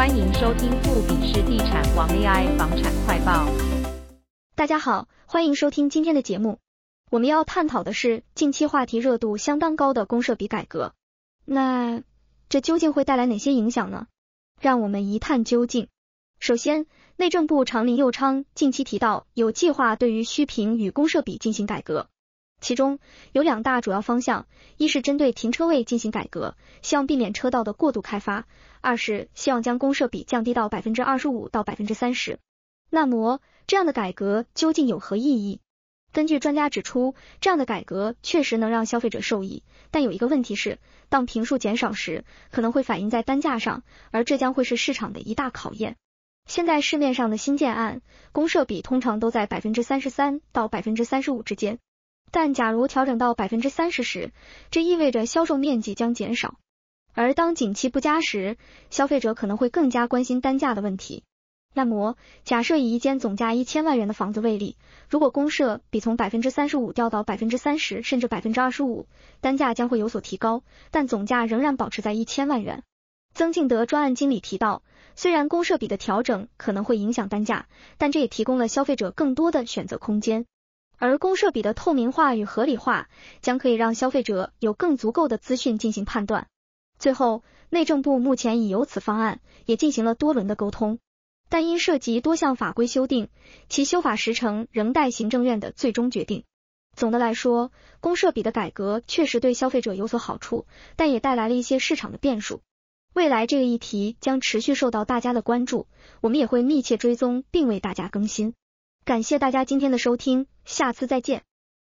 欢迎收听富比士地产王 AI 房产快报。大家好，欢迎收听今天的节目。我们要探讨的是近期话题热度相当高的公社比改革。那这究竟会带来哪些影响呢？让我们一探究竟。首先，内政部长林佑昌近期提到，有计划对于虚坪与公社比进行改革。其中有两大主要方向，一是针对停车位进行改革，希望避免车道的过度开发；二是希望将公设比降低到百分之二十五到百分之三十。那么这样的改革究竟有何意义？根据专家指出，这样的改革确实能让消费者受益，但有一个问题是，当坪数减少时，可能会反映在单价上，而这将会是市场的一大考验。现在市面上的新建案，公设比通常都在百分之三十三到百分之三十五之间。但假如调整到百分之三十时，这意味着销售面积将减少。而当景气不佳时，消费者可能会更加关心单价的问题。那么，假设以一间总价一千万元的房子为例，如果公设比从百分之三十五掉到百分之三十，甚至百分之二十五，单价将会有所提高，但总价仍然保持在一千万元。曾敬德专案经理提到，虽然公设比的调整可能会影响单价，但这也提供了消费者更多的选择空间。而公社比的透明化与合理化，将可以让消费者有更足够的资讯进行判断。最后，内政部目前已有此方案，也进行了多轮的沟通，但因涉及多项法规修订，其修法时程仍待行政院的最终决定。总的来说，公社比的改革确实对消费者有所好处，但也带来了一些市场的变数。未来这个议题将持续受到大家的关注，我们也会密切追踪并为大家更新。感谢大家今天的收听，下次再见。